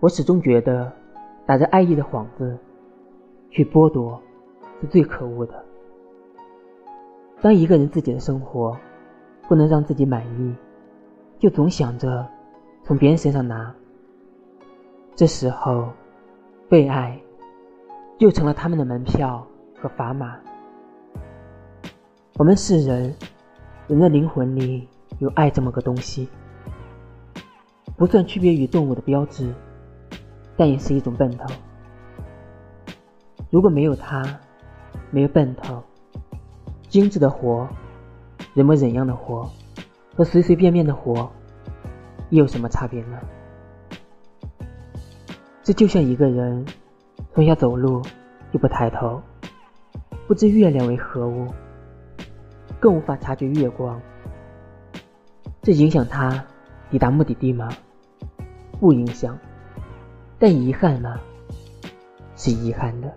我始终觉得，打着爱意的幌子去剥夺，是最可恶的。当一个人自己的生活不能让自己满意，就总想着从别人身上拿，这时候被爱就成了他们的门票和砝码。我们是人，人的灵魂里有爱这么个东西，不算区别于动物的标志，但也是一种奔头。如果没有它，没有奔头，精致的活，人模人样的活，和随随便便的活，又有什么差别呢？这就像一个人从小走路就不抬头，不知月亮为何物。更无法察觉月光，这影响他抵达目的地吗？不影响，但遗憾吗？是遗憾的。